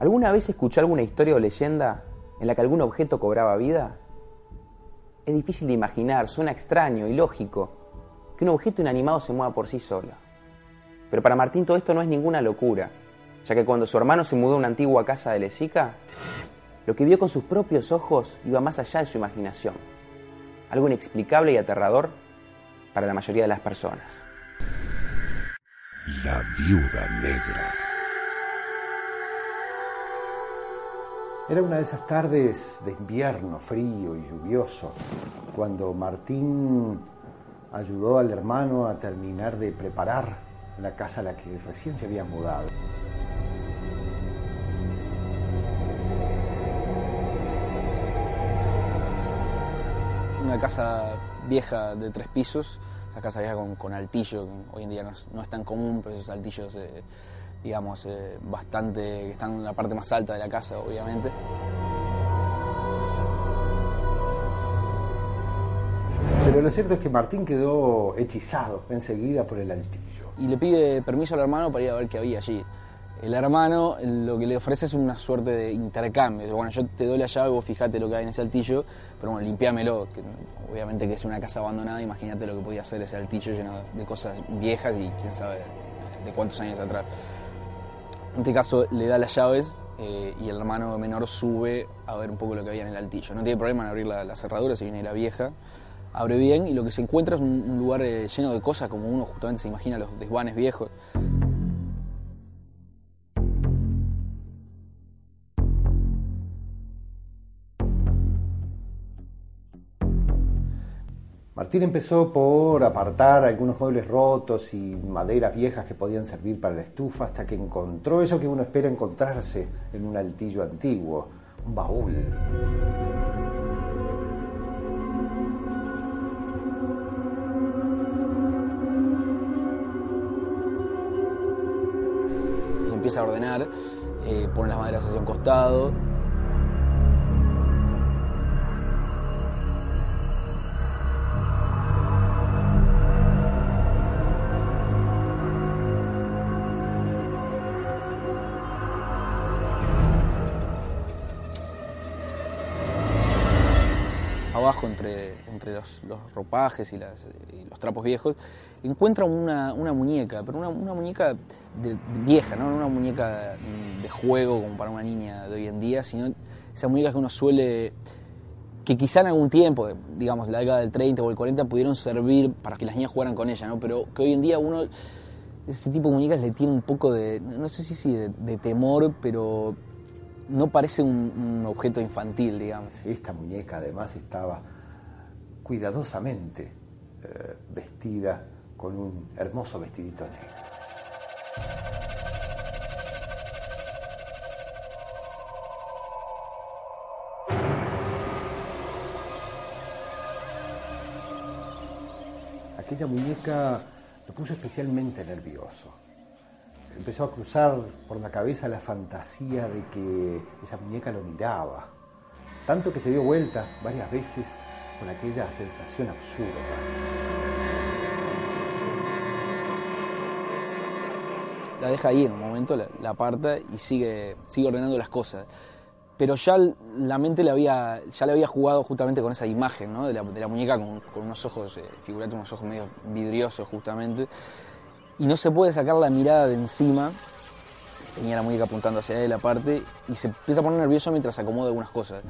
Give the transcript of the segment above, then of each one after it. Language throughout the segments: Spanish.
¿Alguna vez escuchó alguna historia o leyenda en la que algún objeto cobraba vida? Es difícil de imaginar, suena extraño, y lógico que un objeto inanimado se mueva por sí solo. Pero para Martín todo esto no es ninguna locura, ya que cuando su hermano se mudó a una antigua casa de Lezica, lo que vio con sus propios ojos iba más allá de su imaginación. Algo inexplicable y aterrador para la mayoría de las personas. La viuda negra. Era una de esas tardes de invierno frío y lluvioso, cuando Martín ayudó al hermano a terminar de preparar la casa a la que recién se había mudado. Una casa vieja de tres pisos, esa casa vieja con, altillo, hoy en día no es, tan común, pero esos altillos, eh, digamos, eh, bastante, que están en la parte más alta de la casa, obviamente. Pero lo cierto es que Martín quedó hechizado enseguida por el altillo. Y le pide permiso al hermano para ir a ver qué había allí. El hermano lo que le ofrece es una suerte de intercambio. Bueno, yo te doy la llave, vos fijate lo que hay en ese altillo, pero bueno, limpiámelo. Que obviamente que es una casa abandonada, imagínate lo que podía hacer ese altillo lleno de cosas viejas y quién sabe de cuántos años atrás. En este caso le da las llaves eh, y el hermano menor sube a ver un poco lo que había en el altillo. No tiene problema en abrir la, cerradura, si viene la vieja. Abre bien y lo que se encuentra es un, lugar eh, lleno de cosas como uno justamente se imagina los desvanes viejos. Martín empezó por apartar algunos muebles rotos y maderas viejas que podían servir para la estufa hasta que encontró eso que uno espera encontrarse en un altillo antiguo, un baúl. Se empieza a ordenar, eh, pone las maderas hacia un costado, entre, los, ropajes y, las- y los trapos viejos, encuentra una, muñeca, pero una, muñeca de- vieja, ¿no? Una muñeca de juego como para una niña de hoy en día, sino esas muñecas que uno suele que quizá en algún tiempo, digamos, la década del 30 o el 40, pudieron servir para que las niñas jugaran con ella, ¿no? Pero que hoy en día uno, ese tipo de muñecas le tiene un poco de, no sé si sí, de, de temor, pero no parece un objeto infantil, digamos. Esta muñeca además estaba cuidadosamente eh, vestida con un hermoso vestidito negro. Aquella muñeca me puso especialmente nervioso. Empezó a cruzar por la cabeza la fantasía de que esa muñeca lo miraba, tanto que se dio vuelta varias veces con aquella sensación absurda. La deja ahí en un momento, la, aparta y sigue, sigue ordenando las cosas. Pero ya la mente le había, ya le había jugado justamente con esa imagen ¿no? de, la, de la muñeca con, con unos ojos, eh, figurate, unos ojos medio vidriosos justamente. Y no se puede sacar la mirada de encima. Tenía la muñeca apuntando hacia él aparte y se empieza a poner nervioso mientras acomoda algunas cosas.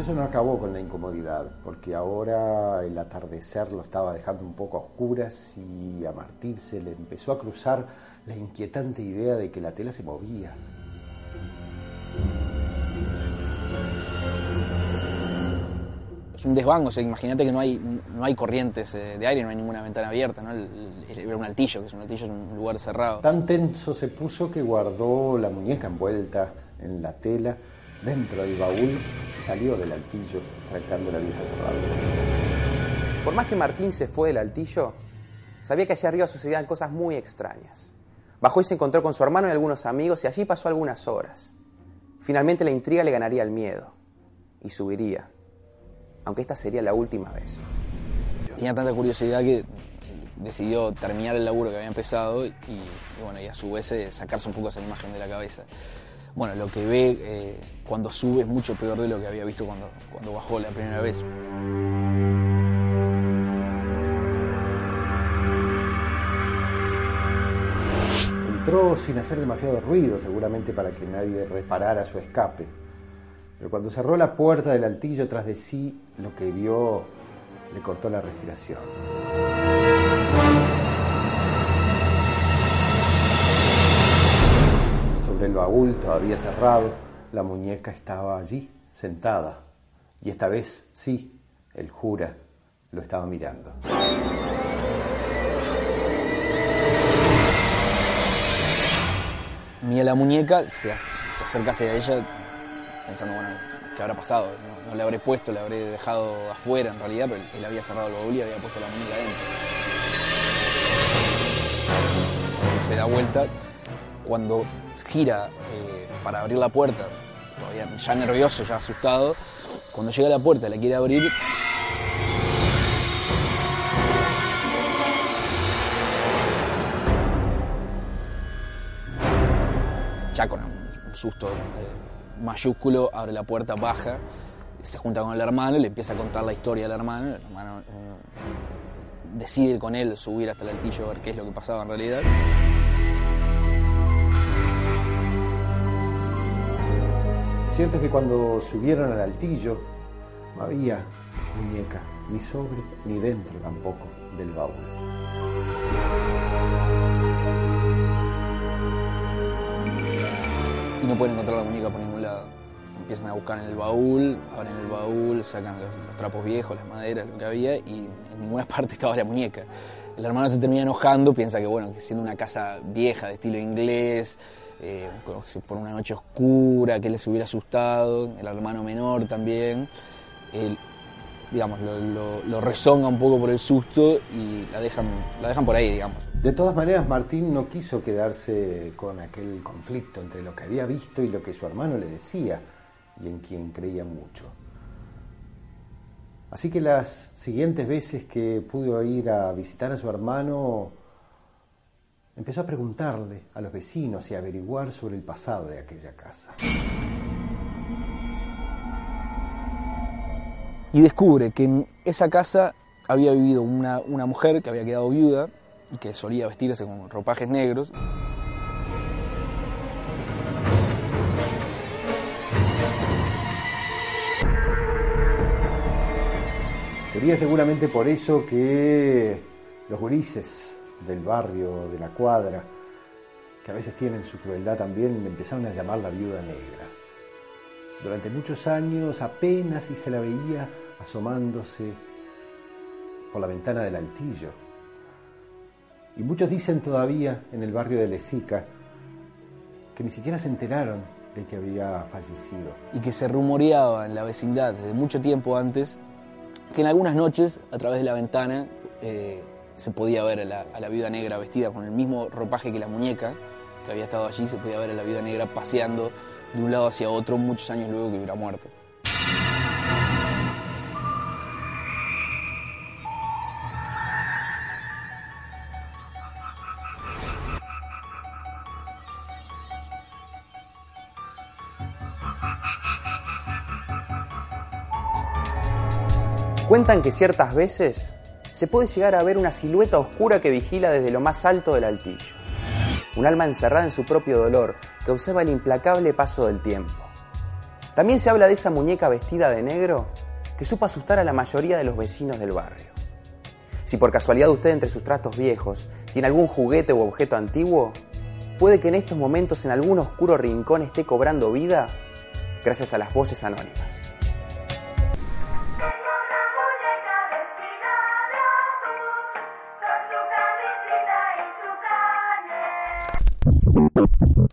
Pero eso no acabó con la incomodidad, porque ahora el atardecer lo estaba dejando un poco a oscuras y a Martín se le empezó a cruzar la inquietante idea de que la tela se movía. Es un desván, o sea, imagínate que no hay, no hay corrientes eh, de aire, no hay ninguna ventana abierta, ¿no? Era un altillo, que es un altillo, es un lugar cerrado. Tan tenso se puso que guardó la muñeca envuelta en la tela dentro del baúl salió del altillo, trancando la vieja cerradura. Por más que Martín se fue del altillo, sabía que allá arriba sucedían cosas muy extrañas. Bajó y se encontró con su hermano y algunos amigos y allí pasó algunas horas. Finalmente la intriga le ganaría el miedo y subiría, aunque esta sería la última vez. Tenía tanta curiosidad que decidió terminar el laburo que había empezado y, y bueno, y a su vez eh, sacarse un poco esa imagen de la cabeza. Bueno, lo que ve eh, cuando sube es mucho peor de lo que había visto cuando, cuando bajó la primera vez. Entró sin hacer demasiado ruido, seguramente para que nadie reparara su escape. Pero cuando cerró la puerta del altillo tras de sí, lo que vio le cortó la respiración. Baúl, todavía cerrado, la muñeca estaba allí, sentada. Y esta vez sí, el jura lo estaba mirando. Mira la muñeca, se, se acerca hacia ella pensando, bueno, ¿qué habrá pasado? No, no le habré puesto, le habré dejado afuera en realidad, pero él había cerrado el baúl y había puesto la muñeca adentro. Se da vuelta, cuando gira eh, para abrir la puerta, todavía ya nervioso, ya asustado, cuando llega a la puerta, la quiere abrir, ya con un, susto eh, mayúsculo, abre la puerta, baja, se junta con el hermano le empieza a contar la historia del hermano. El hermano eh, decide con él subir hasta el altillo a ver qué es lo que pasaba en realidad. Cierto es que cuando subieron al altillo no había muñeca, ni sobre ni dentro tampoco del baúl. y no pueden encontrar la muñeca por ningún lado. Empiezan a buscar en el baúl, abren el baúl, sacan los, trapos viejos, las maderas, lo que había, y en ninguna parte estaba la muñeca. El hermano se termina enojando, piensa que bueno, que siendo una casa vieja de estilo inglés, eh, por una noche oscura, que se hubiera asustado, el hermano menor también, él, digamos, lo, lo- lo rezonga un poco por el susto y la dejan, la dejan por ahí, digamos. De todas maneras, Martín no quiso quedarse con aquel conflicto entre lo que había visto y lo que su hermano le decía, y en quien creía mucho. Así que las siguientes veces que pudo ir a visitar a su hermano, empezó a preguntarle a los vecinos y a averiguar sobre el pasado de aquella casa. Y descubre que en esa casa había vivido una, una mujer que había quedado viuda y que solía vestirse con ropajes negros. Sería seguramente por eso que los gurises del barrio, de la cuadra, que a veces tienen su crueldad también, empezaron a llamar la viuda negra. Durante muchos años apenas si se la veía asomándose por la ventana del altillo. Y muchos dicen todavía en el barrio de Lesica que ni siquiera se enteraron de que había fallecido. Y que se rumoreaba en la vecindad desde mucho tiempo antes que en algunas noches, a través de la ventana, eh, se podía ver a la, a la, viuda negra vestida con el mismo ropaje que la muñeca que había estado allí, se podía ver a la viuda negra paseando de un lado hacia otro muchos años luego que hubiera muerto. Cuentan que ciertas veces se puede llegar a ver una silueta oscura que vigila desde lo más alto del altillo. Un alma encerrada en su propio dolor que observa el implacable paso del tiempo. También se habla de esa muñeca vestida de negro que supo asustar a la mayoría de los vecinos del barrio. Si por casualidad usted entre sus trastos viejos tiene algún juguete u objeto antiguo, puede que en estos momentos en algún oscuro rincón esté cobrando vida gracias a las voces anónimas. thank